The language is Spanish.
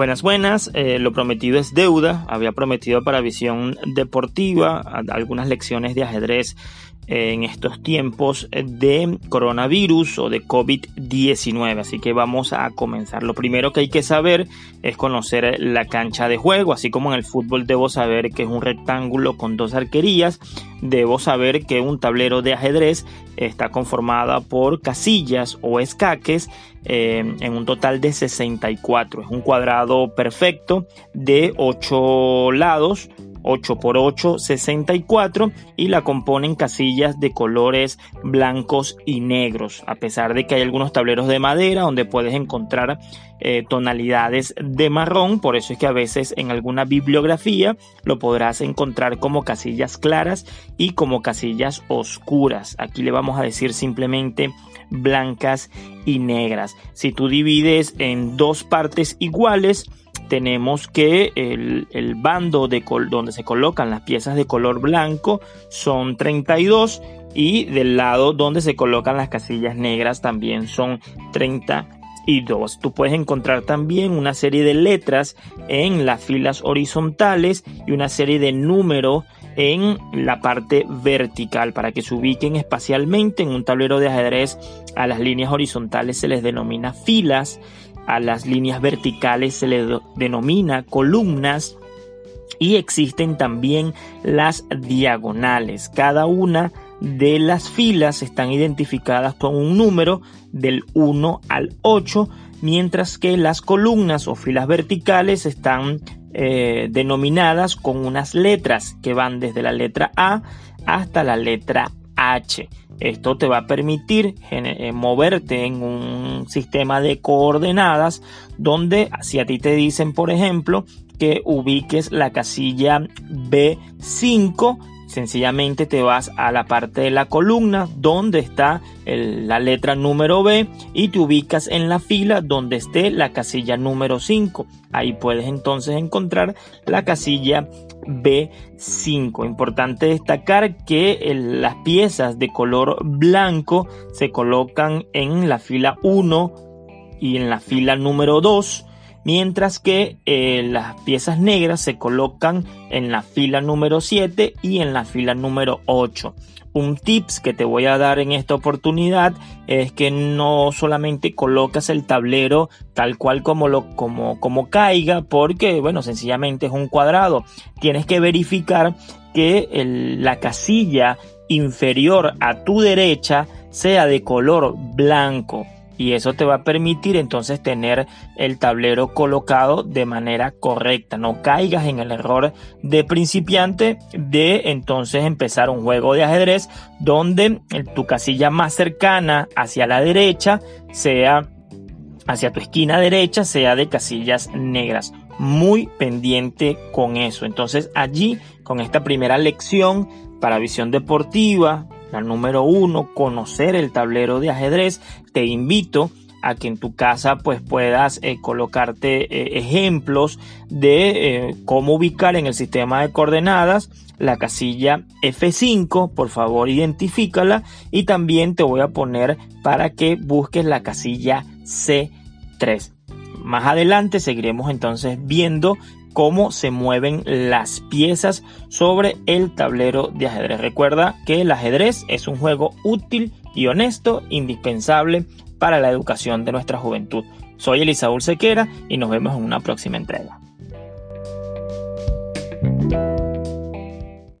Buenas, buenas. Eh, lo prometido es deuda. Había prometido para visión deportiva algunas lecciones de ajedrez en estos tiempos de coronavirus o de COVID-19. Así que vamos a comenzar. Lo primero que hay que saber es conocer la cancha de juego. Así como en el fútbol debo saber que es un rectángulo con dos arquerías, debo saber que un tablero de ajedrez está conformada por casillas o escaques eh, en un total de 64. Es un cuadrado perfecto de 8 lados 8 por 8 64 y la componen casillas de colores blancos y negros a pesar de que hay algunos tableros de madera donde puedes encontrar eh, tonalidades de marrón. Por eso es que a veces en alguna bibliografía lo podrás encontrar como casillas claras y como casillas oscuras. Aquí le vamos a decir simplemente blancas y negras. Si tú divides en dos partes iguales tenemos que el, bando de donde se colocan las piezas de color blanco son 32 y del lado donde se colocan las casillas negras también son 32. Tú puedes encontrar también una serie de letras en las filas horizontales y una serie de números en la parte vertical para que se ubiquen espacialmente en un tablero de ajedrez a las líneas horizontales se les denomina filas a las líneas verticales se le denomina columnas y existen también las diagonales. Cada una de las filas están identificadas con un número del 1 al 8, mientras que las columnas o filas verticales están eh, denominadas con unas letras que van desde la letra A hasta la letra H. Esto te va a permitir eh, moverte en un sistema de coordenadas donde si a ti te dicen, por ejemplo, que ubiques la casilla B5, sencillamente te vas a la parte de la columna donde está la letra número B y te ubicas en la fila donde esté la casilla número 5. Ahí puedes entonces encontrar la casilla B5. Importante destacar que las piezas de color blanco se colocan en la fila 1 y en la fila número 2 mientras que eh, las piezas negras se colocan en la fila número 7 y en la fila número 8. Un tips que te voy a dar en esta oportunidad es que no solamente colocas el tablero tal cual como lo como como caiga porque bueno, sencillamente es un cuadrado. Tienes que verificar que la casilla inferior a tu derecha sea de color blanco y eso te va a permitir entonces tener el tablero colocado de manera correcta. No caigas en el error de principiante de entonces empezar un juego de ajedrez donde tu casilla más cercana hacia la derecha sea hacia tu esquina derecha sea de casillas negras. Muy pendiente con eso. Entonces allí con esta primera lección para visión deportiva, la número uno, conocer el tablero de ajedrez. Te invito a que en tu casa pues puedas eh, colocarte eh, ejemplos de eh, cómo ubicar en el sistema de coordenadas la casilla F5, por favor identifícala y también te voy a poner para que busques la casilla C3. Más adelante seguiremos entonces viendo cómo se mueven las piezas sobre el tablero de ajedrez. Recuerda que el ajedrez es un juego útil y honesto, indispensable para la educación de nuestra juventud. Soy Elisaúl Sequera y nos vemos en una próxima entrega.